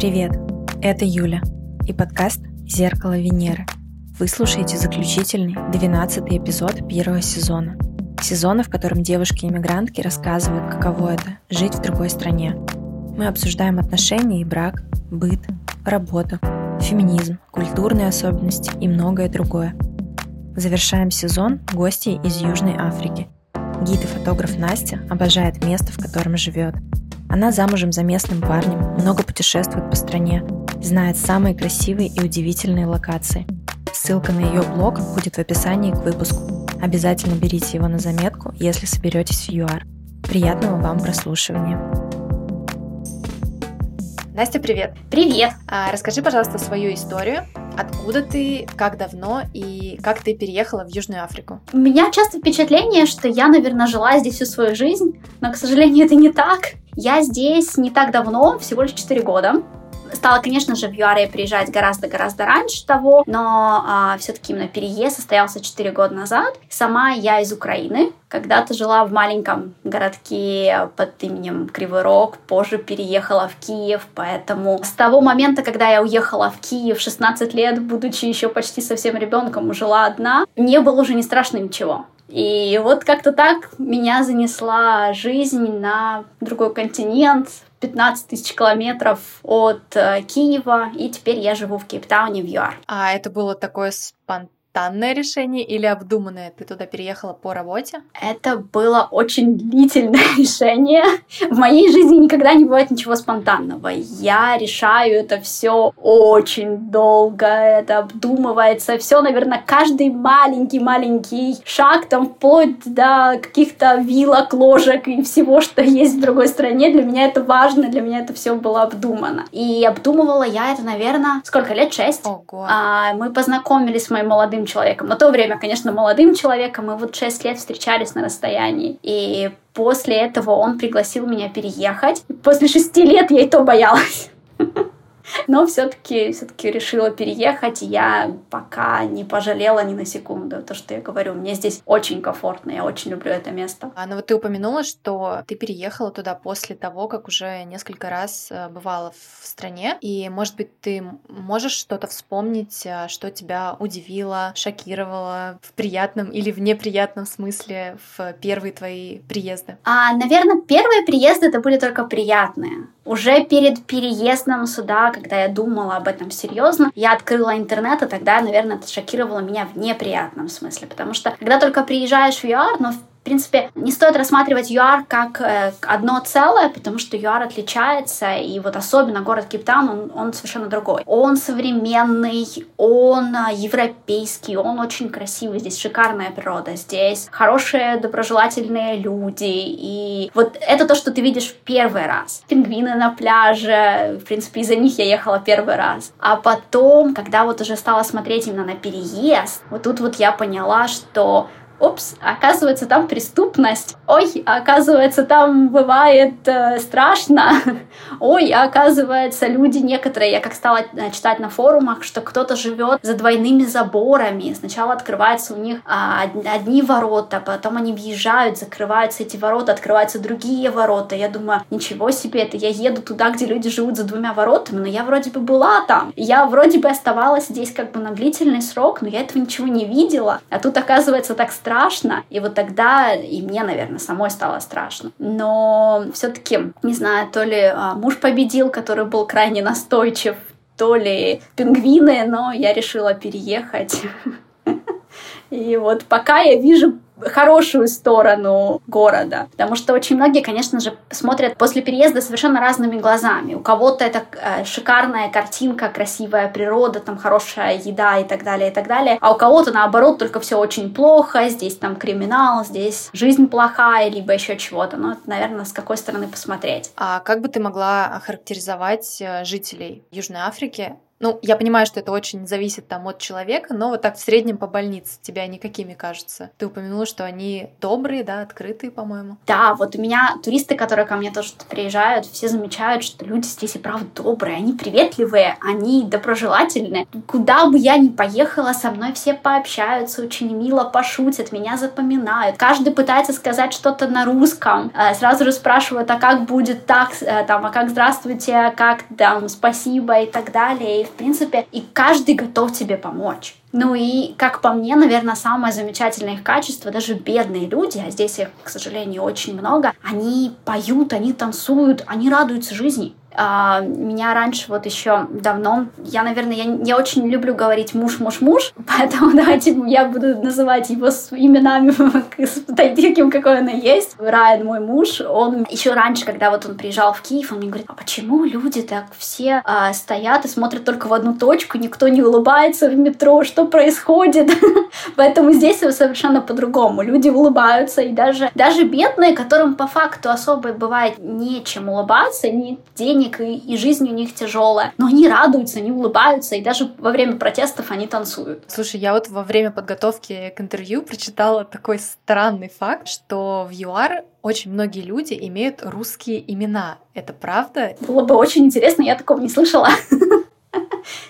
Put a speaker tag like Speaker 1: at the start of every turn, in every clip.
Speaker 1: Привет, это Юля и подкаст «Зеркало Венеры». Вы слушаете заключительный, 12 эпизод первого сезона. Сезона, в котором девушки-иммигрантки рассказывают, каково это – жить в другой стране. Мы обсуждаем отношения и брак, быт, работу, феминизм, культурные особенности и многое другое. Завершаем сезон гостей из Южной Африки. Гид и фотограф Настя обожает место, в котором живет. Она замужем за местным парнем, много путешествует по стране, знает самые красивые и удивительные локации. Ссылка на ее блог будет в описании к выпуску. Обязательно берите его на заметку, если соберетесь в ЮАР. Приятного вам прослушивания. Настя, привет!
Speaker 2: Привет!
Speaker 1: А, расскажи, пожалуйста, свою историю. Откуда ты, как давно и как ты переехала в Южную Африку?
Speaker 2: У меня часто впечатление, что я, наверное, жила здесь всю свою жизнь, но, к сожалению, это не так. Я здесь не так давно, всего лишь 4 года. Стала, конечно же, в ЮАР приезжать гораздо-гораздо раньше того, но а, все-таки именно переезд состоялся 4 года назад. Сама я из Украины, когда-то жила в маленьком городке под именем Кривой Рог, позже переехала в Киев, поэтому с того момента, когда я уехала в Киев 16 лет, будучи еще почти совсем ребенком, жила одна, не было уже не страшно ничего. И вот как-то так меня занесла жизнь на другой континент, 15 тысяч километров от э, Киева, и теперь я живу в Кейптауне, в ЮАР.
Speaker 1: А это было такое спонтанное спонтанное решение или обдуманное? Ты туда переехала по работе?
Speaker 2: Это было очень длительное решение. В моей жизни никогда не бывает ничего спонтанного. Я решаю это все очень долго, это обдумывается. Все, наверное, каждый маленький-маленький шаг, там вплоть до каких-то вилок, ложек и всего, что есть в другой стране. Для меня это важно, для меня это все было обдумано. И обдумывала я это, наверное, сколько лет? Шесть.
Speaker 1: Ого.
Speaker 2: А, мы познакомились с моим молодым молодым человеком. На то время, конечно, молодым человеком. Мы вот 6 лет встречались на расстоянии. И после этого он пригласил меня переехать. После шести лет я и то боялась. Но все-таки все-таки решила переехать, и я пока не пожалела ни на секунду. То, что я говорю, мне здесь очень комфортно, я очень люблю это место.
Speaker 1: А, ну вот ты упомянула, что ты переехала туда после того, как уже несколько раз э, бывала в стране, и, может быть, ты можешь что-то вспомнить, э, что тебя удивило, шокировало в приятном или в неприятном смысле в первые твои приезды?
Speaker 2: А, наверное, первые приезды это были только приятные. Уже перед переездом сюда, когда я думала об этом серьезно, я открыла интернет, и тогда, наверное, это шокировало меня в неприятном смысле. Потому что, когда только приезжаешь в ЮАР, но в в принципе, не стоит рассматривать ЮАР как э, одно целое, потому что ЮАР отличается, и вот особенно город Кейптаун, он, он совершенно другой. Он современный, он э, европейский, он очень красивый, здесь шикарная природа, здесь хорошие, доброжелательные люди, и вот это то, что ты видишь в первый раз. Пингвины на пляже, в принципе, из-за них я ехала первый раз. А потом, когда вот уже стала смотреть именно на переезд, вот тут вот я поняла, что Упс, оказывается, там преступность. Ой, оказывается, там бывает э, страшно. Ой, оказывается, люди некоторые, я как стала э, читать на форумах, что кто-то живет за двойными заборами. Сначала открываются у них а, одни ворота, потом они въезжают, закрываются эти ворота, открываются другие ворота. Я думаю, ничего себе, это я еду туда, где люди живут за двумя воротами, но я вроде бы была там. Я вроде бы оставалась здесь как бы на длительный срок, но я этого ничего не видела. А тут, оказывается, так страшно страшно. И вот тогда и мне, наверное, самой стало страшно. Но все-таки, не знаю, то ли а, муж победил, который был крайне настойчив, то ли пингвины, но я решила переехать. И вот пока я вижу хорошую сторону города. Потому что очень многие, конечно же, смотрят после переезда совершенно разными глазами. У кого-то это э, шикарная картинка, красивая природа, там хорошая еда и так далее, и так далее. А у кого-то, наоборот, только все очень плохо, здесь там криминал, здесь жизнь плохая, либо еще чего-то. Ну, это, наверное, с какой стороны посмотреть.
Speaker 1: А как бы ты могла охарактеризовать э, жителей Южной Африки Ну, я понимаю, что это очень зависит там от человека, но вот так в среднем по больнице тебя никакими кажутся. Ты упомянула, что они добрые, да, открытые, по-моему.
Speaker 2: Да, вот у меня туристы, которые ко мне тоже приезжают, все замечают, что люди здесь и правда добрые, они приветливые, они доброжелательные. Куда бы я ни поехала, со мной все пообщаются, очень мило пошутят, меня запоминают. Каждый пытается сказать что-то на русском. Э, сразу же спрашивают, а как будет так, э, там, а как здравствуйте, как там, спасибо и так далее. И, в принципе, и каждый готов тебе помочь. Ну и, как по мне, наверное, самое замечательное их качество, даже бедные люди, а здесь их, к сожалению, очень много, они поют, они танцуют, они радуются жизни. А, меня раньше вот еще давно, я, наверное, я, я очень люблю говорить муж, муж, муж, поэтому давайте я буду называть его с именами таким, какой он есть. Райан, мой муж, он еще раньше, когда вот он приезжал в Киев, он мне говорит, а почему люди так все а, стоят и смотрят только в одну точку, никто не улыбается в метро, что происходит? Поэтому здесь совершенно по-другому. Люди улыбаются, и даже, даже бедные, которым по факту особо бывает нечем улыбаться, ни денег, и, и жизнь у них тяжелая. Но они радуются, они улыбаются, и даже во время протестов они танцуют.
Speaker 1: Слушай, я вот во время подготовки к интервью прочитала такой странный факт, что в ЮАР очень многие люди имеют русские имена. Это правда?
Speaker 2: Было бы очень интересно, я такого не слышала.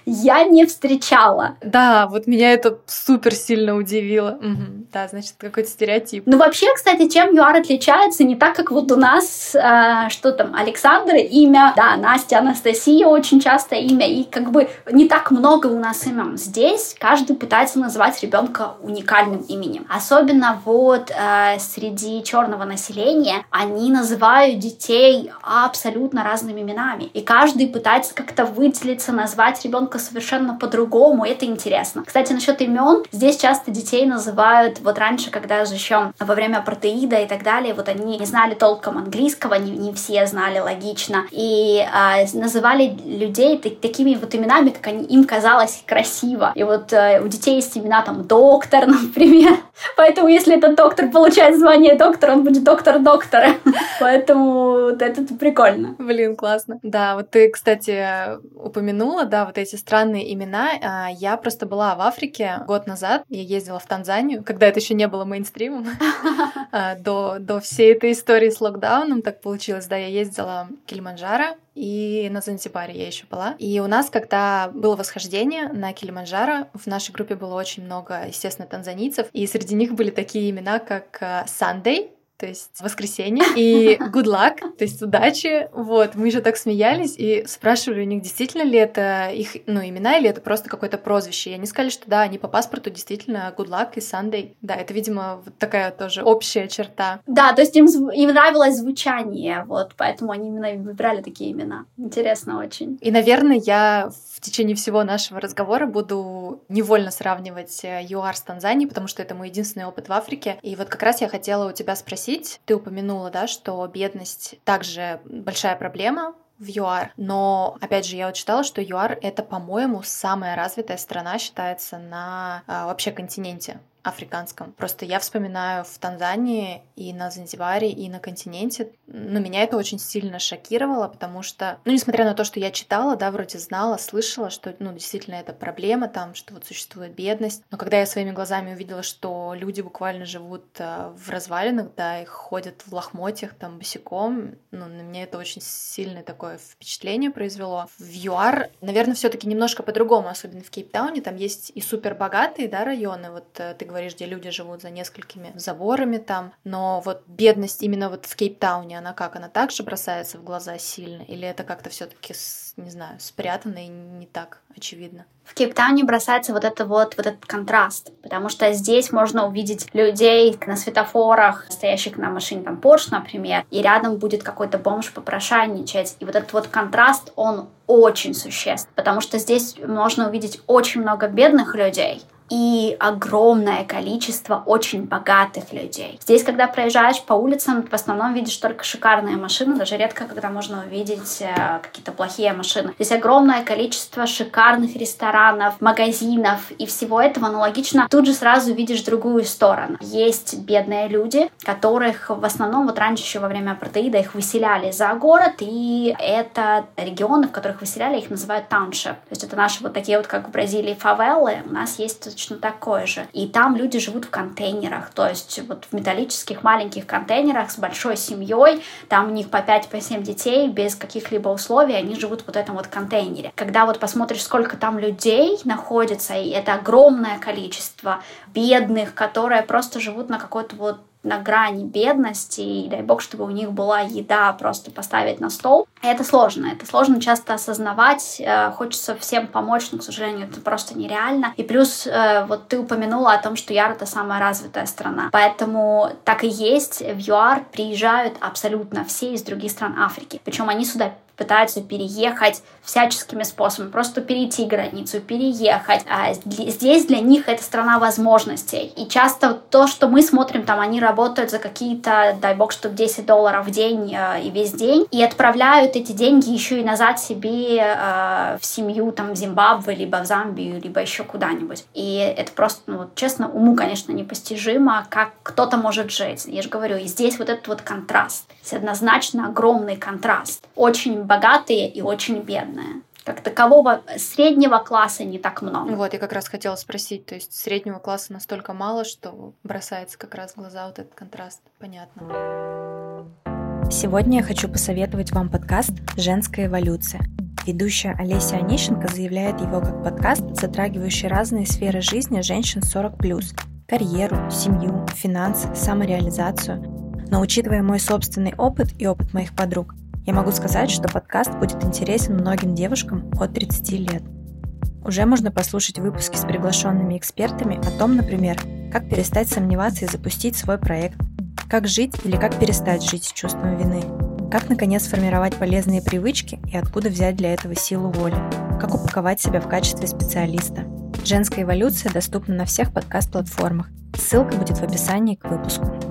Speaker 2: я не встречала.
Speaker 1: Да, вот меня это супер сильно удивило. Угу. Да, значит, какой-то стереотип.
Speaker 2: Ну, вообще, кстати, чем ЮАР отличается, не так, как вот у нас, э, что там, Александр имя, да, Настя, Анастасия очень часто имя, и как бы не так много у нас имен. Здесь каждый пытается называть ребенка уникальным именем. Особенно вот э, среди черного населения они называют детей абсолютно разными именами. И каждый пытается как-то выделиться, назвать ребенка совершенно по-другому, это интересно. Кстати, насчет имен, здесь часто детей называют, вот раньше, когда еще во время апартеида и так далее, вот они не знали толком английского, не, не все знали логично, и а, называли людей такими вот именами, как они, им казалось красиво. И вот а, у детей есть имена там доктор, например. Поэтому если этот доктор получает звание доктора, он будет доктор доктора. Поэтому вот это прикольно.
Speaker 1: Блин, классно. Да, вот ты, кстати, упомянула, да, вот эти странные имена. А, я просто была в Африке год назад. Я ездила в Танзанию, когда это еще не было мейнстримом. А, до, до всей этой истории с локдауном так получилось. Да, я ездила в Килиманджаро, и на Занзибаре я еще была. И у нас, когда было восхождение на Килиманджаро, в нашей группе было очень много, естественно, танзанийцев, и среди них были такие имена, как а, то есть воскресенье, и good luck, то есть удачи. Вот, мы же так смеялись и спрашивали у них, действительно ли это их, ну, имена, или это просто какое-то прозвище. И они сказали, что да, они по паспорту действительно good luck и Sunday. Да, это, видимо, вот такая тоже общая черта.
Speaker 2: Да, то есть им, им нравилось звучание, вот, поэтому они именно выбрали такие имена. Интересно очень.
Speaker 1: И, наверное, я в течение всего нашего разговора буду невольно сравнивать э, ЮАР с Танзанией, потому что это мой единственный опыт в Африке. И вот как раз я хотела у тебя спросить, ты упомянула, да, что бедность также большая проблема в ЮАР. Но, опять же, я вот читала, что ЮАР — это, по-моему, самая развитая страна считается на а, вообще континенте африканском. Просто я вспоминаю в Танзании и на Занзибаре, и на континенте. Ну, меня это очень сильно шокировало, потому что, ну, несмотря на то, что я читала, да, вроде знала, слышала, что, ну, действительно это проблема там, что вот существует бедность. Но когда я своими глазами увидела, что люди буквально живут э, в развалинах, да, их ходят в лохмотьях там босиком, ну, на меня это очень сильное такое впечатление произвело. В ЮАР, наверное, все таки немножко по-другому, особенно в Кейптауне, там есть и супер богатые, да, районы, вот э, ты говоришь, где люди живут за несколькими заборами там, но вот бедность именно вот в Кейптауне, она как? Она также бросается в глаза сильно? Или это как-то все таки не знаю, спрятано и не так очевидно?
Speaker 2: В Кейптауне бросается вот это вот, вот этот контраст, потому что здесь можно увидеть людей на светофорах, стоящих на машине, там, Porsche, например, и рядом будет какой-то бомж попрошайничать, и вот этот вот контраст, он очень существ, потому что здесь можно увидеть очень много бедных людей, и огромное количество очень богатых людей. Здесь, когда проезжаешь по улицам, в основном видишь только шикарные машины, даже редко, когда можно увидеть э, какие-то плохие машины. Здесь огромное количество шикарных ресторанов, магазинов и всего этого аналогично. Тут же сразу видишь другую сторону. Есть бедные люди, которых в основном вот раньше еще во время апартеида их выселяли за город, и это регионы, в которых выселяли, их называют тауншип. То есть это наши вот такие вот, как в Бразилии, фавелы, у нас есть точно такое же. И там люди живут в контейнерах, то есть вот в металлических маленьких контейнерах с большой семьей, там у них по 5-7 по детей без каких-либо условий, они живут в вот этом вот контейнере. Когда вот посмотришь, сколько там людей находится, и это огромное количество бедных, которые просто живут на какой-то вот на грани бедности, и дай бог, чтобы у них была еда просто поставить на стол. Это сложно, это сложно часто осознавать, э, хочется всем помочь, но, к сожалению, это просто нереально. И плюс, э, вот ты упомянула о том, что ЯР — это самая развитая страна, поэтому так и есть, в ЮАР приезжают абсолютно все из других стран Африки, причем они сюда пытаются переехать всяческими способами, просто перейти границу, переехать. А здесь для них это страна возможностей. И часто то, что мы смотрим, там они работают за какие-то, дай бог, что 10 долларов в день э, и весь день, и отправляют эти деньги еще и назад себе э, в семью, там, в Зимбабве, либо в Замбию, либо еще куда-нибудь. И это просто, ну, вот, честно, уму, конечно, непостижимо, как кто-то может жить. Я же говорю, и здесь вот этот вот контраст. Здесь однозначно огромный контраст. Очень богатые и очень бедные как такового среднего класса не так много.
Speaker 1: Вот, я как раз хотела спросить, то есть среднего класса настолько мало, что бросается как раз в глаза вот этот контраст. Понятно. Сегодня я хочу посоветовать вам подкаст «Женская эволюция». Ведущая Олеся Онищенко заявляет его как подкаст, затрагивающий разные сферы жизни женщин 40+, карьеру, семью, финансы, самореализацию. Но учитывая мой собственный опыт и опыт моих подруг, я могу сказать, что подкаст будет интересен многим девушкам от 30 лет. Уже можно послушать выпуски с приглашенными экспертами о том, например, как перестать сомневаться и запустить свой проект, как жить или как перестать жить с чувством вины, как наконец сформировать полезные привычки и откуда взять для этого силу воли, как упаковать себя в качестве специалиста. Женская эволюция доступна на всех подкаст-платформах. Ссылка будет в описании к выпуску.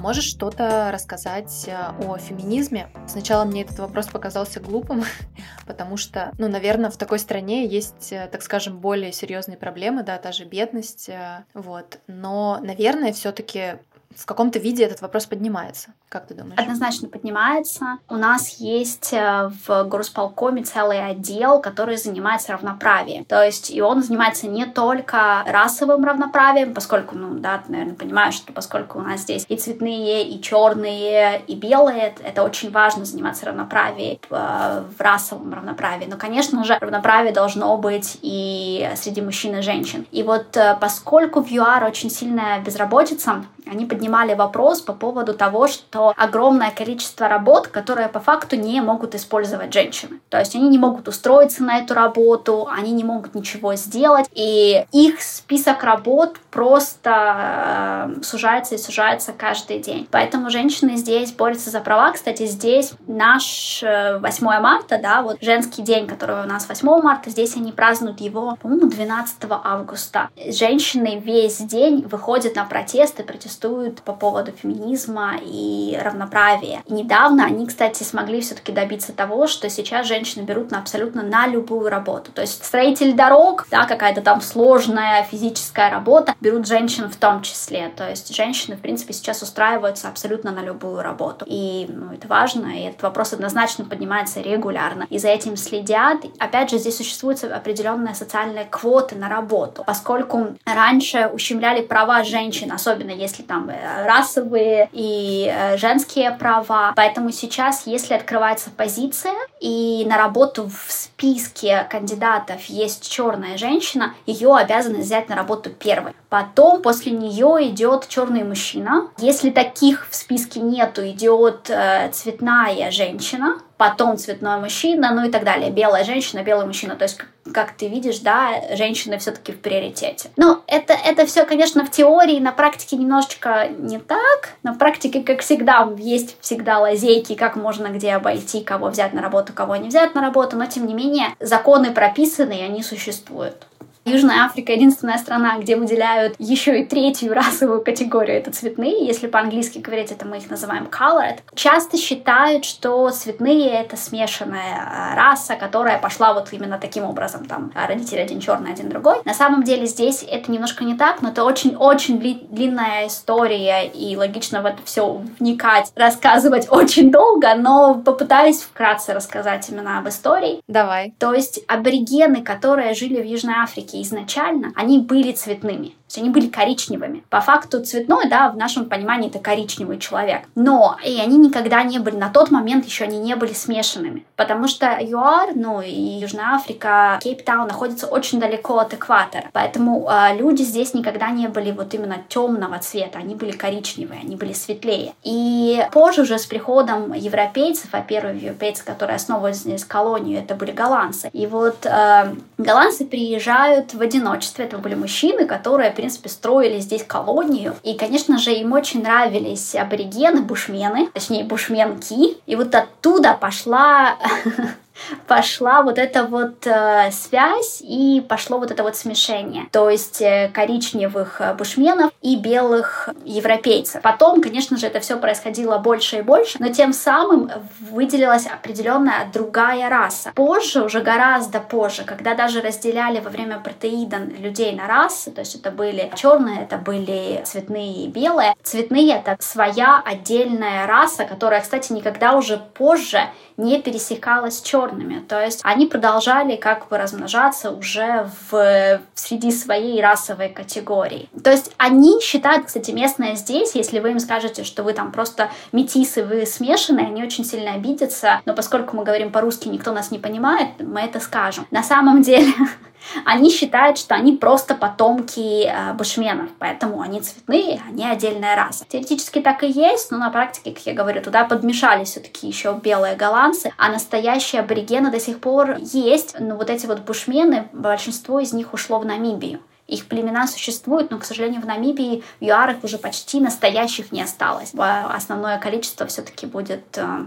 Speaker 1: Можешь что-то рассказать э, о феминизме? Сначала мне этот вопрос показался глупым, потому что, ну, наверное, в такой стране есть, э, так скажем, более серьезные проблемы, да, та же бедность, э, вот. Но, наверное, все-таки в каком-то виде этот вопрос поднимается. Как ты думаешь?
Speaker 2: Однозначно поднимается. У нас есть э, в горосполкоме целый отдел, который занимается равноправием. То есть и он занимается не только расовым равноправием, поскольку, ну да, ты, наверное, понимаешь, что поскольку у нас здесь и цветные, и черные, и белые, это очень важно заниматься равноправием э, в расовом равноправии. Но, конечно же, равноправие должно быть и среди мужчин и женщин. И вот э, поскольку в ЮАР очень сильная безработица, они поднимали вопрос по поводу того, что огромное количество работ, которые по факту не могут использовать женщины. То есть они не могут устроиться на эту работу, они не могут ничего сделать, и их список работ просто э, сужается и сужается каждый день. Поэтому женщины здесь борются за права. Кстати, здесь наш 8 э, марта, да, вот женский день, который у нас 8 марта, здесь они празднуют его, по-моему, 12 августа. Женщины весь день выходят на протесты, протестуют протестуют по поводу феминизма и равноправия. И недавно они, кстати, смогли все-таки добиться того, что сейчас женщины берут на абсолютно на любую работу. То есть строитель дорог, да, какая-то там сложная физическая работа, берут женщин в том числе. То есть женщины, в принципе, сейчас устраиваются абсолютно на любую работу. И ну, это важно, и этот вопрос однозначно поднимается регулярно. И за этим следят. Опять же, здесь существуют определенные социальные квоты на работу, поскольку раньше ущемляли права женщин, особенно если там э, расовые и э, женские права. Поэтому сейчас, если открывается позиция и на работу в списке кандидатов есть черная женщина, ее обязаны взять на работу первой. Потом после нее идет черный мужчина. Если таких в списке нету, идет э, цветная женщина, потом цветной мужчина, ну и так далее. Белая женщина, белый мужчина. То есть, как ты видишь, да, женщины все-таки в приоритете. Но это, это все, конечно, в теории, на практике немножечко не так. На практике, как всегда, есть всегда лазейки, как можно где обойти, кого взять на работу, кого не взять на работу. Но, тем не менее, законы прописаны, и они существуют. Южная Африка единственная страна, где выделяют еще и третью расовую категорию, это цветные. Если по-английски говорить, это мы их называем colored. Часто считают, что цветные это смешанная а, раса, которая пошла вот именно таким образом. Там родители один черный, один другой. На самом деле здесь это немножко не так, но это очень-очень длинная история, и логично в это все вникать, рассказывать очень долго, но попытаюсь вкратце рассказать именно об истории.
Speaker 1: Давай.
Speaker 2: То есть аборигены, которые жили в Южной Африке изначально, они были цветными есть они были коричневыми. По факту цветной, да, в нашем понимании это коричневый человек. Но и они никогда не были, на тот момент еще они не были смешанными. Потому что ЮАР, ну и Южная Африка, Кейптаун находится очень далеко от экватора. Поэтому э, люди здесь никогда не были вот именно темного цвета. Они были коричневые, они были светлее. И позже уже с приходом европейцев, а первые европейцы, которые основывали здесь колонию, это были голландцы. И вот э, голландцы приезжают в одиночестве. Это были мужчины, которые принципе, строили здесь колонию. И, конечно же, им очень нравились аборигены, бушмены, точнее, бушменки. И вот оттуда пошла пошла вот эта вот э, связь и пошло вот это вот смешение. То есть э, коричневых э, бушменов и белых европейцев. Потом, конечно же, это все происходило больше и больше, но тем самым выделилась определенная другая раса. Позже, уже гораздо позже, когда даже разделяли во время протеида людей на расы, то есть это были черные, это были цветные и белые. Цветные — это своя отдельная раса, которая, кстати, никогда уже позже не пересекалась с черными. То есть они продолжали как бы размножаться уже в, среди своей расовой категории. То есть они считают, кстати, местные здесь, если вы им скажете, что вы там просто метисы, вы смешанные, они очень сильно обидятся, но поскольку мы говорим по-русски, никто нас не понимает, мы это скажем. На самом деле Они считают, что они просто потомки э, бушменов, поэтому они цветные, они отдельная раса. Теоретически так и есть, но на практике, как я говорю, туда подмешали все-таки еще белые голландцы, а настоящие аборигены до сих пор есть, но вот эти вот бушмены, большинство из них ушло в Намибию. Их племена существуют, но, к сожалению, в Намибии в ЮАРах уже почти настоящих не осталось. Основное количество все-таки будет э,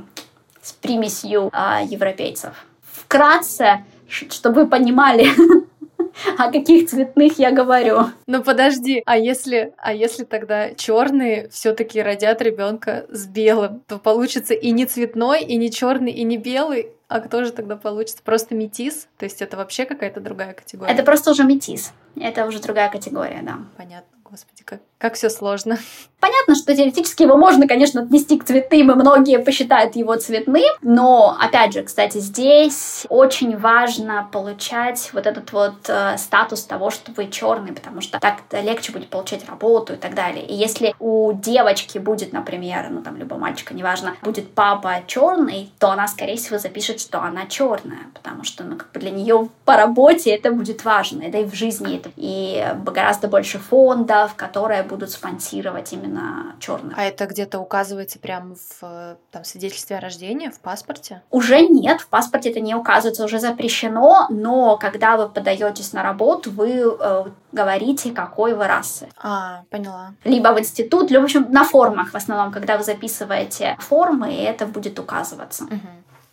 Speaker 2: с примесью э, европейцев. Вкратце, чтобы вы понимали, о каких цветных я говорю.
Speaker 1: Ну подожди, а если, а если тогда черные все-таки родят ребенка с белым, то получится и не цветной, и не черный, и не белый, а кто же тогда получится? Просто метис? То есть это вообще какая-то другая категория?
Speaker 2: Это просто уже метис. Это уже другая категория, да.
Speaker 1: Понятно. Господи, как, как все сложно.
Speaker 2: Понятно, что теоретически его можно, конечно, отнести к цветным, и многие посчитают его цветным, но, опять же, кстати, здесь очень важно получать вот этот вот э, статус того, что вы черный, потому что так легче будет получать работу и так далее. И если у девочки будет, например, ну там, либо мальчика, неважно, будет папа черный, то она, скорее всего, запишет, что она черная, потому что, ну, как бы для нее по работе это будет важно, да и в жизни это, и гораздо больше фондов, которые будут спонсировать именно черных.
Speaker 1: А это где-то указывается прямо в там, свидетельстве о рождении, в паспорте?
Speaker 2: Уже нет, в паспорте это не указывается, уже запрещено, но когда вы подаетесь на работу, вы э, говорите, какой вы расы.
Speaker 1: А, поняла.
Speaker 2: Либо в институт, либо, в общем, на формах в основном, когда вы записываете формы, это будет указываться.
Speaker 1: Угу,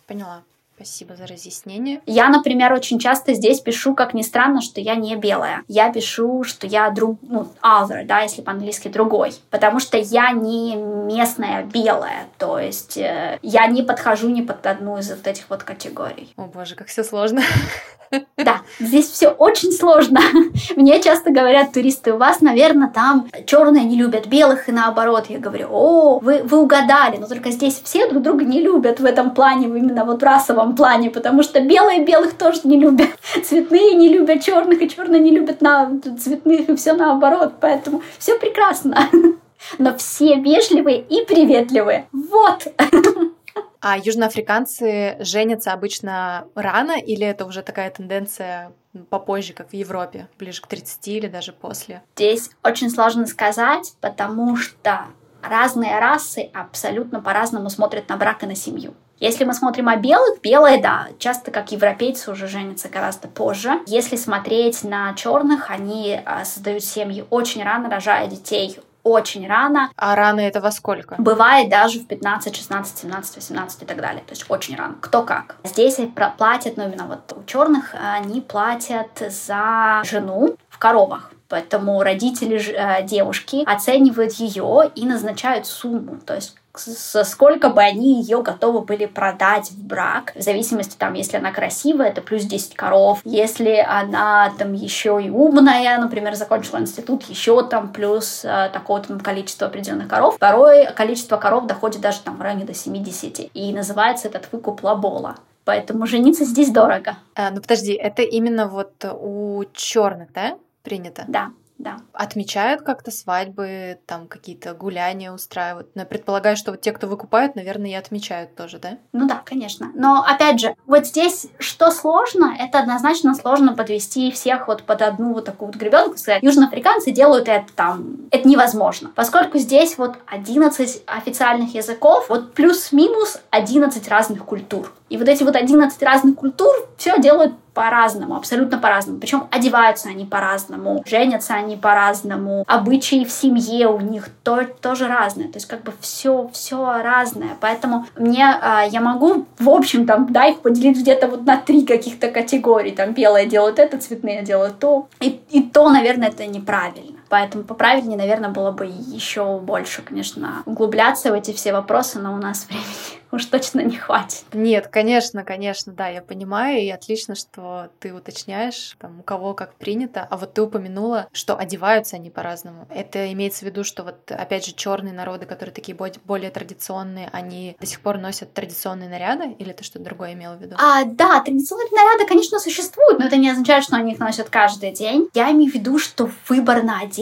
Speaker 1: поняла. Спасибо за разъяснение.
Speaker 2: Я, например, очень часто здесь пишу, как ни странно, что я не белая. Я пишу, что я друг, ну, other, да, если по-английски другой. Потому что я не местная белая. То есть э, я не подхожу ни под одну из вот этих вот категорий.
Speaker 1: О боже, как все сложно.
Speaker 2: Да, здесь все очень сложно. Мне часто говорят туристы, у вас, наверное, там черные не любят белых и наоборот. Я говорю, о, вы, вы угадали, но только здесь все друг друга не любят в этом плане, именно вот расовом плане, потому что белые белых тоже не любят, цветные не любят черных, и черные не любят на цветных, и все наоборот. Поэтому все прекрасно. Но все вежливые и приветливые. Вот.
Speaker 1: А южноафриканцы женятся обычно рано или это уже такая тенденция попозже, как в Европе, ближе к 30 или даже после?
Speaker 2: Здесь очень сложно сказать, потому что разные расы абсолютно по-разному смотрят на брак и на семью. Если мы смотрим о белых, белые, да, часто как европейцы уже женятся гораздо позже. Если смотреть на черных, они а, создают семьи очень рано, рожая детей очень рано.
Speaker 1: А рано это во сколько?
Speaker 2: Бывает даже в 15, 16, 17, 18 и так далее. То есть очень рано. Кто как. Здесь платят, ну именно вот у черных, они платят за жену в коровах. Поэтому родители э, девушки оценивают ее и назначают сумму. То есть со сколько бы они ее готовы были продать в брак, в зависимости там, если она красивая, это плюс 10 коров, если она там еще и умная, например, закончила институт, еще там плюс э, такое там количество определенных коров. Порой количество коров доходит даже там в районе до 70, и называется этот выкуп лабола. Поэтому жениться здесь дорого.
Speaker 1: А, ну подожди, это именно вот у черных, да? принято?
Speaker 2: Да, да.
Speaker 1: Отмечают как-то свадьбы, там какие-то гуляния устраивают. Но я предполагаю, что вот те, кто выкупают, наверное, и отмечают тоже, да?
Speaker 2: Ну да, конечно. Но опять же, вот здесь что сложно, это однозначно сложно подвести всех вот под одну вот такую вот гребенку, южноафриканцы делают это там, это невозможно. Поскольку здесь вот 11 официальных языков, вот плюс-минус 11 разных культур. И вот эти вот 11 разных культур все делают по-разному, абсолютно по-разному. Причем одеваются они по-разному, женятся они по-разному, обычаи в семье у них то, тоже разные. То есть как бы все, все разное. Поэтому мне, э, я могу, в общем, там, да, их поделить где-то вот на три каких-то категории. Там белые делают это, цветные делают то. И, и то, наверное, это неправильно. Поэтому поправильнее, наверное, было бы еще больше, конечно, углубляться в эти все вопросы, но у нас времени уж точно не хватит.
Speaker 1: Нет, конечно, конечно, да, я понимаю, и отлично, что ты уточняешь, там, у кого как принято. А вот ты упомянула, что одеваются они по-разному. Это имеется в виду, что вот, опять же, черные народы, которые такие более традиционные, они до сих пор носят традиционные наряды, или ты что-то другое имела в виду?
Speaker 2: А, да, традиционные наряды, конечно, существуют, но это не означает, что они их носят каждый день. Я имею в виду, что выбор на одежду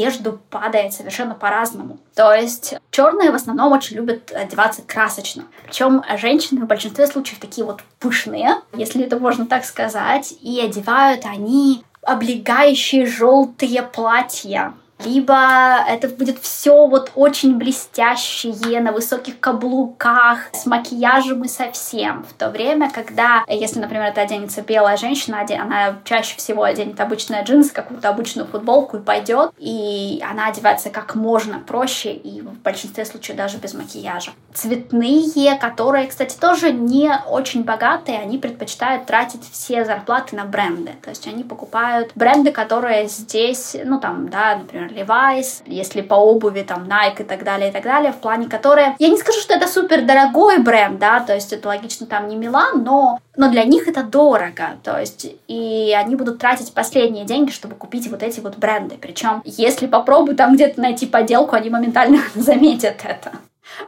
Speaker 2: падает совершенно по-разному. То есть черные в основном очень любят одеваться красочно. Причем женщины в большинстве случаев такие вот пышные, если это можно так сказать, и одевают они облегающие желтые платья либо это будет все вот очень блестящее, на высоких каблуках, с макияжем и совсем. В то время, когда, если, например, это оденется белая женщина, она чаще всего оденет обычные джинсы, какую-то обычную футболку и пойдет, и она одевается как можно проще и в большинстве случаев даже без макияжа. Цветные, которые, кстати, тоже не очень богатые, они предпочитают тратить все зарплаты на бренды. То есть они покупают бренды, которые здесь, ну там, да, например, Levi's, если по обуви там Nike и так далее, и так далее, в плане которые... Я не скажу, что это супер дорогой бренд, да, то есть это логично там не Милан, но, но для них это дорого, то есть и они будут тратить последние деньги, чтобы купить вот эти вот бренды. Причем, если попробую там где-то найти подделку, они моментально заметят это.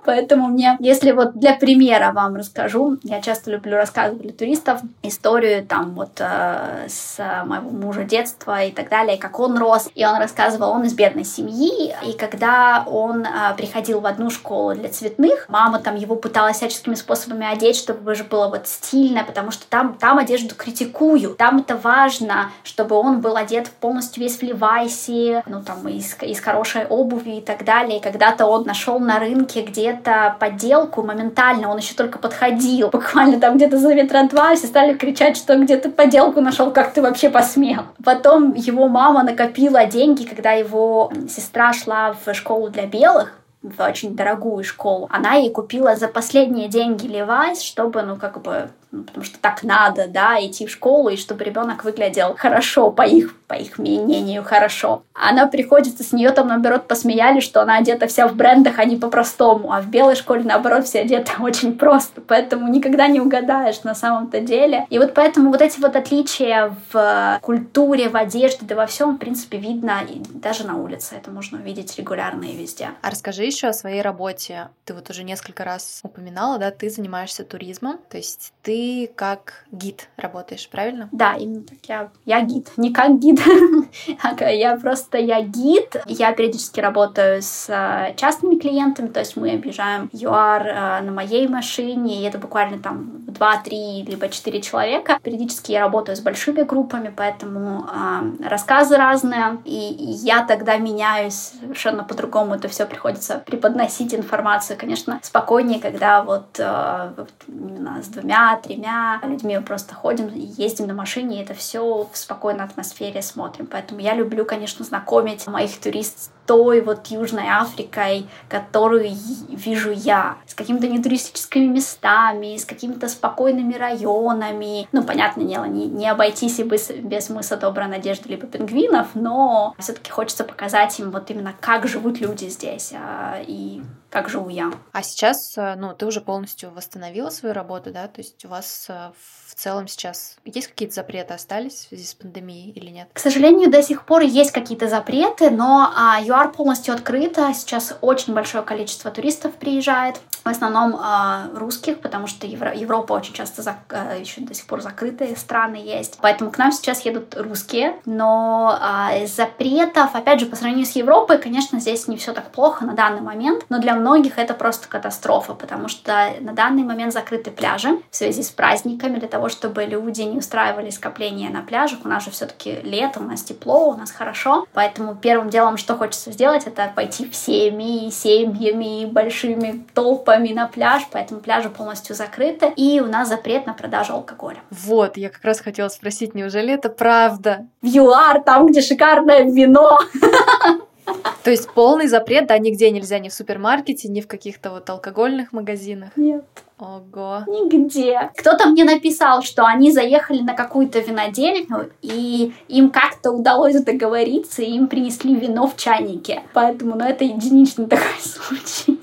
Speaker 2: Поэтому мне, если вот для примера вам расскажу, я часто люблю рассказывать для туристов историю там вот э, с моего мужа детства и так далее, как он рос. И он рассказывал, он из бедной семьи, и когда он э, приходил в одну школу для цветных, мама там его пыталась всяческими способами одеть, чтобы уже было вот стильно, потому что там, там одежду критикую, там это важно, чтобы он был одет полностью весь в левайсе, ну там из, из хорошей обуви и так далее. И когда-то он нашел на рынке, где-то подделку моментально, он еще только подходил, буквально там где-то за метра два, все стали кричать, что где-то подделку нашел, как ты вообще посмел. Потом его мама накопила деньги, когда его сестра шла в школу для белых, в очень дорогую школу. Она ей купила за последние деньги Levi's, чтобы, ну, как бы ну, потому что так надо, да, идти в школу, и чтобы ребенок выглядел хорошо, по их, по их мнению, хорошо. Она приходит, и с нее там, наоборот, посмеяли, что она одета вся в брендах, а не по-простому, а в белой школе, наоборот, все одеты очень просто, поэтому никогда не угадаешь на самом-то деле. И вот поэтому вот эти вот отличия в культуре, в одежде, да во всем, в принципе, видно и даже на улице. Это можно увидеть регулярно и везде.
Speaker 1: А расскажи еще о своей работе. Ты вот уже несколько раз упоминала, да, ты занимаешься туризмом, то есть ты как гид работаешь, правильно?
Speaker 2: Да, именно так. Я, я гид. Не как гид, а я просто я гид. Я периодически работаю с э, частными клиентами, то есть мы объезжаем ЮАР э, на моей машине, и это буквально там 2-3, либо 4 человека. Периодически я работаю с большими группами, поэтому э, рассказы разные, и, я тогда меняюсь совершенно по-другому. Это все приходится преподносить информацию, конечно, спокойнее, когда вот именно с двумя-тремя людьми мы просто ходим, ездим на машине, и это все в спокойной атмосфере смотрим. Поэтому я люблю, конечно, знакомить моих туристов той вот Южной Африкой, которую вижу я, с какими-то нетуристическими местами, с какими-то спокойными районами. Ну, понятное дело, не, не обойтись и без, без мыса Доброй Надежды либо пингвинов, но все-таки хочется показать им вот именно, как живут люди здесь а, и как живу я.
Speaker 1: А сейчас, э, ну, ты уже полностью восстановила свою работу, да? То есть у вас э, в целом сейчас есть какие-то запреты остались в связи с пандемией или нет?
Speaker 2: К сожалению, до сих пор есть какие-то запреты, но а, ЮАР полностью открыта. Сейчас очень большое количество туристов приезжает в основном э, русских, потому что Евро, Европа очень часто зак, э, еще до сих пор закрытые страны есть. Поэтому к нам сейчас едут русские. Но из запретов, опять же, по сравнению с Европой, конечно, здесь не все так плохо на данный момент. Но для многих это просто катастрофа, потому что на данный момент закрыты пляжи в связи с праздниками, для того, чтобы люди не устраивали скопления на пляжах. У нас же все-таки лето, у нас тепло, у нас хорошо. Поэтому первым делом, что хочется сделать, это пойти всеми семьями, большими толпами на пляж, поэтому пляжи полностью закрыты, и у нас запрет на продажу алкоголя.
Speaker 1: Вот, я как раз хотела спросить, неужели это правда?
Speaker 2: В ЮАР, там, где шикарное вино.
Speaker 1: То есть полный запрет, да, нигде нельзя, ни в супермаркете, ни в каких-то вот алкогольных магазинах?
Speaker 2: Нет.
Speaker 1: Ого.
Speaker 2: Нигде. Кто-то мне написал, что они заехали на какую-то винодельню, и им как-то удалось договориться, и им принесли вино в чайнике. Поэтому, ну, это единичный такой случай.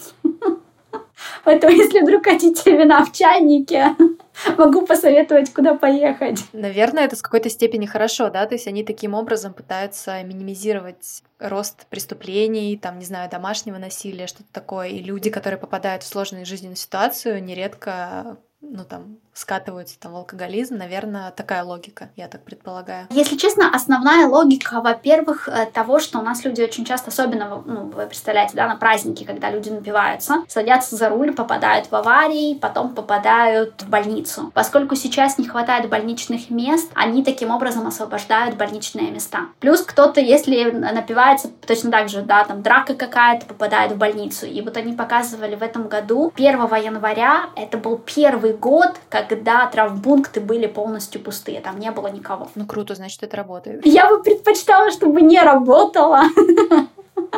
Speaker 2: Поэтому, если вдруг хотите вина в чайнике, могу посоветовать, куда поехать.
Speaker 1: Наверное, это с какой-то степени хорошо, да? То есть они таким образом пытаются минимизировать рост преступлений, там, не знаю, домашнего насилия, что-то такое. И люди, которые попадают в сложную жизненную ситуацию, нередко ну, там, скатываются там, в алкоголизм, наверное, такая логика, я так предполагаю.
Speaker 2: Если честно, основная логика, во-первых, э, того, что у нас люди очень часто, особенно, ну, вы представляете, да, на праздники, когда люди напиваются, садятся за руль, попадают в аварии, потом попадают в больницу. Поскольку сейчас не хватает больничных мест, они таким образом освобождают больничные места. Плюс кто-то, если напивается точно так же, да, там драка какая-то, попадает в больницу. И вот они показывали в этом году, 1 января, это был первый год, как когда травмпункты были полностью пустые, там не было никого.
Speaker 1: Ну круто, значит, это работает.
Speaker 2: Я бы предпочитала, чтобы не работало.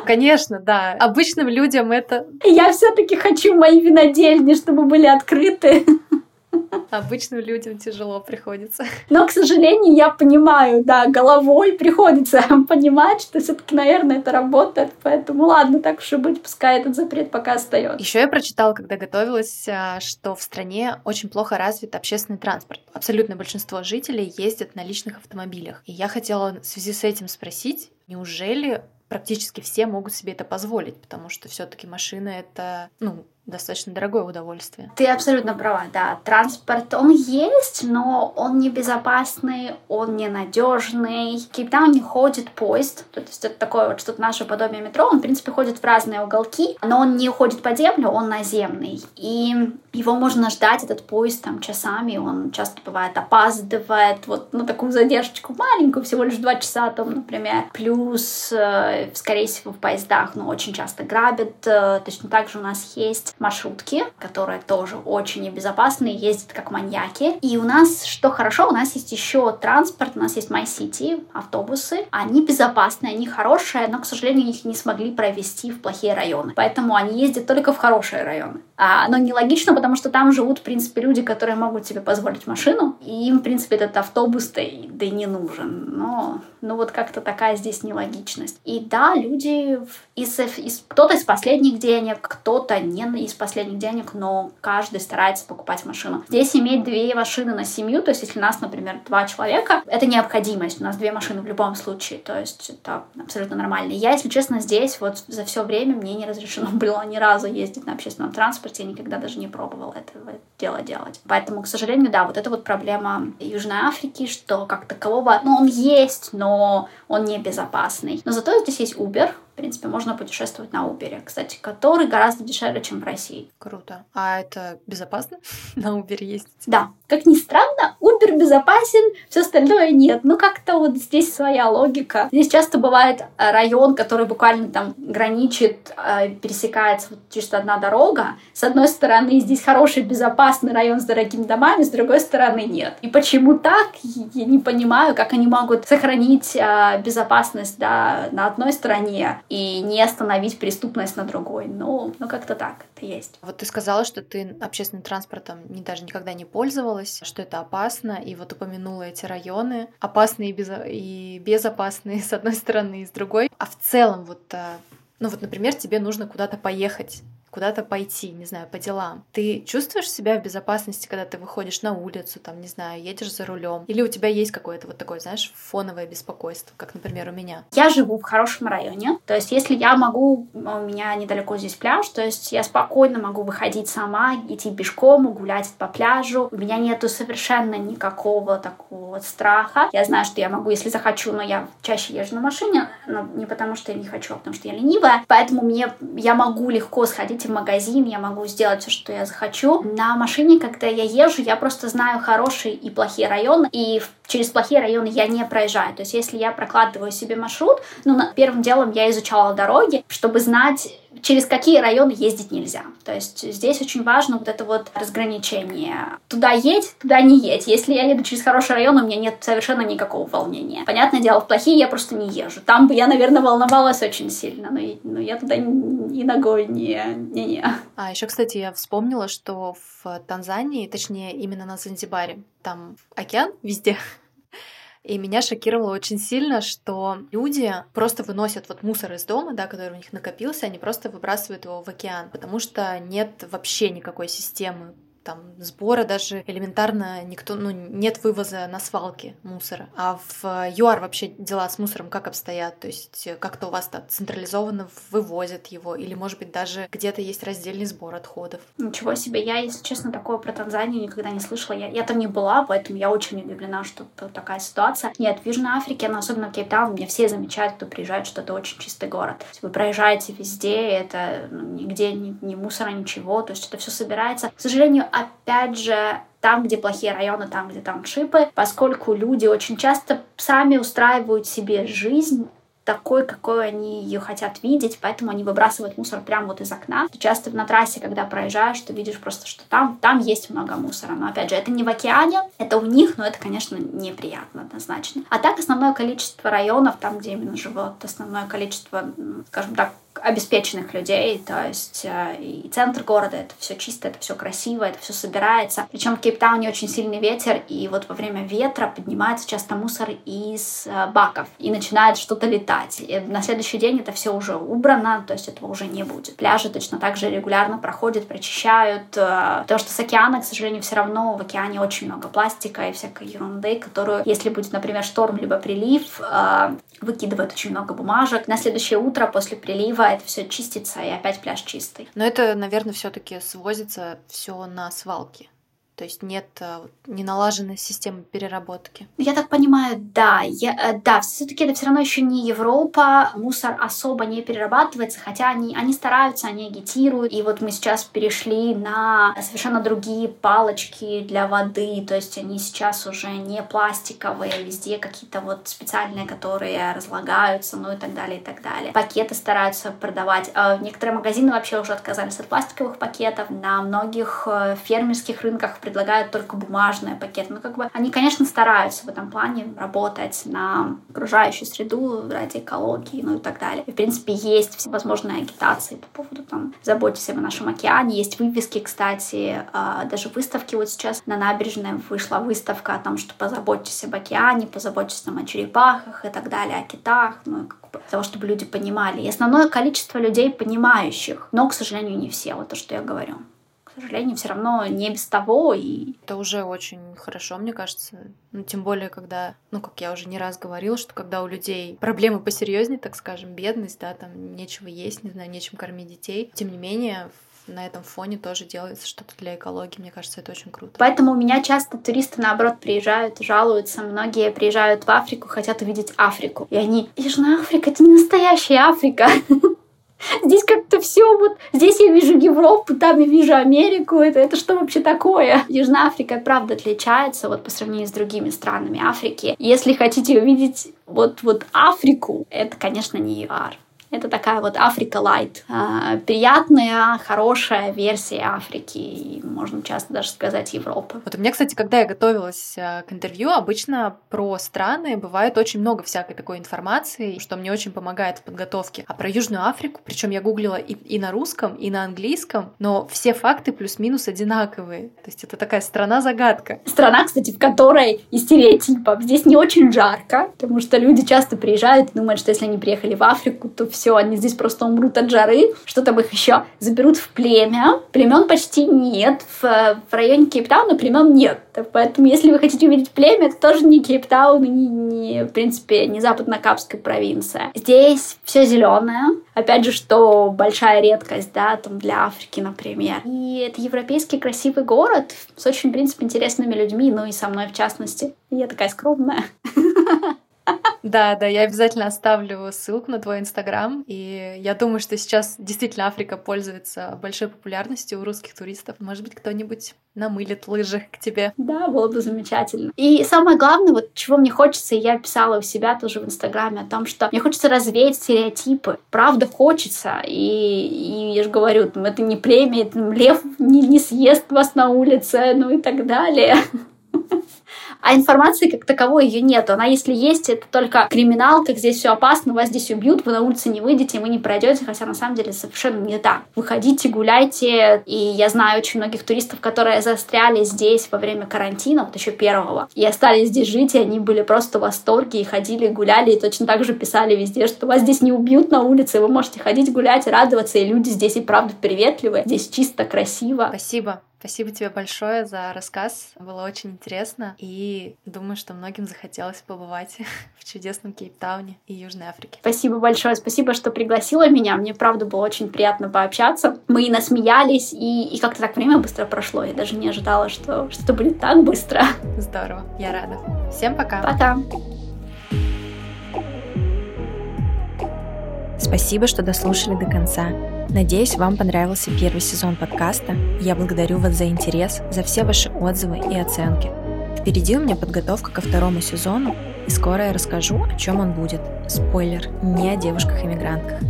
Speaker 1: Конечно, да. Обычным людям это...
Speaker 2: Я все-таки хочу мои винодельни, чтобы были открыты.
Speaker 1: Обычным людям тяжело приходится.
Speaker 2: Но, к сожалению, я понимаю, да, головой приходится понимать, что все-таки, наверное, это работает. Поэтому ладно, так уж и быть, пускай этот запрет пока остается.
Speaker 1: Еще я прочитала, когда готовилась, а, что в стране очень плохо развит общественный транспорт. Абсолютное большинство жителей ездят на личных автомобилях. И я хотела в связи с этим спросить, неужели практически все могут себе это позволить, потому что все-таки машина это, ну, достаточно дорогое удовольствие.
Speaker 2: Ты абсолютно права, да. Транспорт, он есть, но он небезопасный, он ненадежный. В Кейптауне ходит поезд, то есть это такое вот что-то наше подобие метро, он, в принципе, ходит в разные уголки, но он не ходит по землю, он наземный. И его можно ждать, этот поезд, там, часами, он часто бывает опаздывает, вот, ну, такую задержку маленькую, всего лишь два часа, там, например. Плюс, э, скорее всего, в поездах, ну, очень часто грабят. Э, точно так же у нас есть маршрутки, которые тоже очень небезопасные, ездят как маньяки. И у нас, что хорошо, у нас есть еще транспорт, у нас есть MyCity, автобусы. Они безопасные, они хорошие, но, к сожалению, их не смогли провести в плохие районы. Поэтому они ездят только в хорошие районы. А, но нелогично, потому что там живут, в принципе, люди, которые могут себе позволить машину, и им, в принципе, этот автобус-то да и не нужен. Но, ну вот как-то такая здесь нелогичность. И да, люди из, из, кто-то из последних денег, кто-то не из последних денег, но каждый старается покупать машину. Здесь иметь две машины на семью, то есть если нас, например, два человека, это необходимость. У нас две машины в любом случае, то есть это абсолютно нормально. Я, если честно, здесь вот за все время мне не разрешено было ни разу ездить на общественном транспорте, я никогда даже не пробовала этого дела делать. Поэтому, к сожалению, да, вот это вот проблема Южной Африки, что как такового, ну, он есть, но он не безопасный. Но зато здесь есть Uber, принципе, можно путешествовать на Uber, кстати, который гораздо дешевле, чем в России.
Speaker 1: Круто. А это безопасно на Uber ездить?
Speaker 2: Да. Как ни странно, Uber безопасен, все остальное нет. Ну, как-то вот здесь своя логика. Здесь часто бывает э, район, который буквально там граничит, э, пересекается вот чисто одна дорога. С одной стороны, здесь хороший, безопасный район с дорогими домами, с другой стороны, нет. И почему так, я не понимаю, как они могут сохранить э, безопасность да, на одной стороне и не остановить преступность на другой. Ну, ну как-то так это есть.
Speaker 1: Вот ты сказала, что ты общественным транспортом не, даже никогда не пользовалась, что это опасно, и вот упомянула эти районы, опасные и, без... и безопасные с одной стороны и с другой. А в целом вот, э, ну вот, например, тебе нужно куда-то поехать, куда-то пойти, не знаю, по делам. Ты чувствуешь себя в безопасности, когда ты выходишь на улицу, там, не знаю, едешь за рулем? Или у тебя есть какое-то вот такое, знаешь, фоновое беспокойство, как, например, у меня?
Speaker 2: Я живу в хорошем районе, то есть если я могу, у меня недалеко здесь пляж, то есть я спокойно могу выходить сама, идти пешком, гулять по пляжу. У меня нету совершенно никакого такого страха. Я знаю, что я могу, если захочу, но я чаще езжу на машине, но не потому что я не хочу, а потому что я ленивая. Поэтому мне, я могу легко сходить сходить в магазин, я могу сделать все, что я захочу. На машине, когда я езжу, я просто знаю хорошие и плохие районы, и через плохие районы я не проезжаю. То есть, если я прокладываю себе маршрут, ну, первым делом я изучала дороги, чтобы знать, через какие районы ездить нельзя. То есть здесь очень важно вот это вот разграничение. Туда едь, туда не едь. Если я еду через хороший район, у меня нет совершенно никакого волнения. Понятное дело, в плохие я просто не езжу. Там бы я, наверное, волновалась очень сильно, но, но я туда и ногой не, не, не.
Speaker 1: А еще, кстати, я вспомнила, что в Танзании, точнее, именно на Занзибаре, там океан везде, и меня шокировало очень сильно, что люди просто выносят вот мусор из дома, да, который у них накопился, они просто выбрасывают его в океан, потому что нет вообще никакой системы там сбора даже элементарно никто, ну, нет вывоза на свалке мусора. А в ЮАР вообще дела с мусором как обстоят? То есть как-то у вас там централизованно вывозят его? Или, может быть, даже где-то есть раздельный сбор отходов?
Speaker 2: Ничего себе. Я, если честно, такое про Танзанию никогда не слышала. Я, я там не была, поэтому я очень удивлена, что такая ситуация. Нет, в Южной Африке, но особенно в Кейптауне, меня все замечают, кто приезжает, что это очень чистый город. Вы проезжаете везде, это ну, нигде ни, ни мусора, ничего, то есть это все собирается. К сожалению, опять же, там, где плохие районы, там, где там шипы, поскольку люди очень часто сами устраивают себе жизнь такой, какой они ее хотят видеть, поэтому они выбрасывают мусор прямо вот из окна. Часто на трассе, когда проезжаешь, ты видишь просто, что там, там есть много мусора. Но опять же, это не в океане, это у них, но это, конечно, неприятно однозначно. А так основное количество районов, там, где именно живет основное количество, скажем так, обеспеченных людей, то есть э, и центр города, это все чисто, это все красиво, это все собирается. Причем в Кейптауне очень сильный ветер, и вот во время ветра поднимается часто мусор из э, баков и начинает что-то летать. И на следующий день это все уже убрано, то есть этого уже не будет. Пляжи точно так же регулярно проходят, прочищают, э, потому что с океана, к сожалению, все равно в океане очень много пластика и всякой ерунды, которую, если будет, например, шторм либо прилив, выкидывают очень много бумажек. На следующее утро после прилива это все чистится, и опять пляж чистый.
Speaker 1: Но это, наверное, все-таки свозится все на свалки. То есть нет э, не налаженной системы переработки.
Speaker 2: Я так понимаю, да. Я, э, да, все-таки это все равно еще не Европа. Мусор особо не перерабатывается, хотя они, они стараются, они агитируют. И вот мы сейчас перешли на совершенно другие палочки для воды. То есть они сейчас уже не пластиковые, везде какие-то вот специальные, которые разлагаются, ну и так далее, и так далее. Пакеты стараются продавать. А некоторые магазины вообще уже отказались от пластиковых пакетов. На многих э, фермерских рынках предлагают только бумажные пакеты. Ну, как бы они, конечно, стараются в этом плане работать на окружающую среду ради экологии, ну и так далее. И, в принципе, есть всевозможные агитации по поводу там заботьтесь о нашем океане. Есть вывески, кстати, а, даже выставки. Вот сейчас на набережной вышла выставка о том, что позаботьтесь об океане, позаботьтесь там о черепахах и так далее, о китах, ну, как бы, для того, чтобы люди понимали. И основное количество людей понимающих, но, к сожалению, не все, вот то, что я говорю к сожалению, все равно не без того. И...
Speaker 1: Это уже очень хорошо, мне кажется. Ну, тем более, когда, ну, как я уже не раз говорила, что когда у людей проблемы посерьезнее, так скажем, бедность, да, там нечего есть, не знаю, нечем кормить детей. Тем не менее, на этом фоне тоже делается что-то для экологии. Мне кажется, это очень круто.
Speaker 2: Поэтому у меня часто туристы, наоборот, приезжают, жалуются. Многие приезжают в Африку, хотят увидеть Африку. И они, Южная Африка, это не настоящая Африка. Здесь как-то все вот... Здесь я вижу Европу, там я вижу Америку. Это, это что вообще такое? Южная Африка, правда, отличается вот по сравнению с другими странами Африки. Если хотите увидеть вот, вот Африку, это, конечно, не ЮАР. Это такая вот Африка Light. Приятная, хорошая версия Африки. И можно часто даже сказать Европы.
Speaker 1: Вот у меня, кстати, когда я готовилась а, к интервью, обычно про страны бывает очень много всякой такой информации, что мне очень помогает в подготовке. А про Южную Африку, причем я гуглила и, и на русском, и на английском, но все факты плюс-минус одинаковые. То есть это такая страна-загадка.
Speaker 2: Страна, кстати, в которой из стереотипов. Здесь не очень жарко, потому что люди часто приезжают и думают, что если они приехали в Африку, то все все, они здесь просто умрут от жары, что там их еще заберут в племя. Племен почти нет. В, в районе Кейптауна племен нет. Поэтому, если вы хотите увидеть племя, это тоже не Кейптаун, не, не, в принципе, не западно-капская провинция. Здесь все зеленое. Опять же, что большая редкость, да, там для Африки, например. И это европейский красивый город с очень, в принципе, интересными людьми, ну и со мной в частности. Я такая скромная.
Speaker 1: Да, да, я обязательно оставлю ссылку на твой инстаграм. И я думаю, что сейчас действительно Африка пользуется большой популярностью у русских туристов. Может быть, кто-нибудь намылит лыжи к тебе.
Speaker 2: Да, было бы замечательно. И самое главное, вот чего мне хочется, и я писала у себя тоже в Инстаграме, о том, что мне хочется развеять стереотипы. Правда хочется. И, и я же говорю, там, это не племя, это лев не, не съест вас на улице, ну и так далее. А информации как таковой ее нет. Она, если есть, это только криминал, как здесь все опасно, вас здесь убьют, вы на улице не выйдете, вы не пройдете, хотя на самом деле совершенно не так. Выходите, гуляйте. И я знаю очень многих туристов, которые застряли здесь во время карантина, вот еще первого, и остались здесь жить, и они были просто в восторге, и ходили, гуляли, и точно так же писали везде, что вас здесь не убьют на улице, вы можете ходить, гулять, радоваться, и люди здесь и правда приветливые, здесь чисто, красиво.
Speaker 1: Спасибо. Спасибо тебе большое за рассказ. Было очень интересно. И думаю, что многим захотелось побывать в чудесном Кейптауне и Южной Африке.
Speaker 2: Спасибо большое. Спасибо, что пригласила меня. Мне, правда, было очень приятно пообщаться. Мы и насмеялись, и, и как-то так время быстро прошло. Я даже не ожидала, что что будет так быстро.
Speaker 1: Здорово. Я рада. Всем пока.
Speaker 2: Пока.
Speaker 1: Спасибо, что дослушали до конца. Надеюсь, вам понравился первый сезон подкаста. Я благодарю вас за интерес, за все ваши отзывы и оценки. Впереди у меня подготовка ко второму сезону, и скоро я расскажу, о чем он будет. Спойлер, не о девушках-иммигрантках.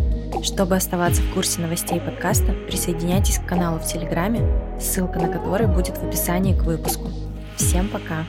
Speaker 1: Чтобы оставаться в курсе новостей подкаста, присоединяйтесь к каналу в Телеграме, ссылка на который будет в описании к выпуску. Всем пока!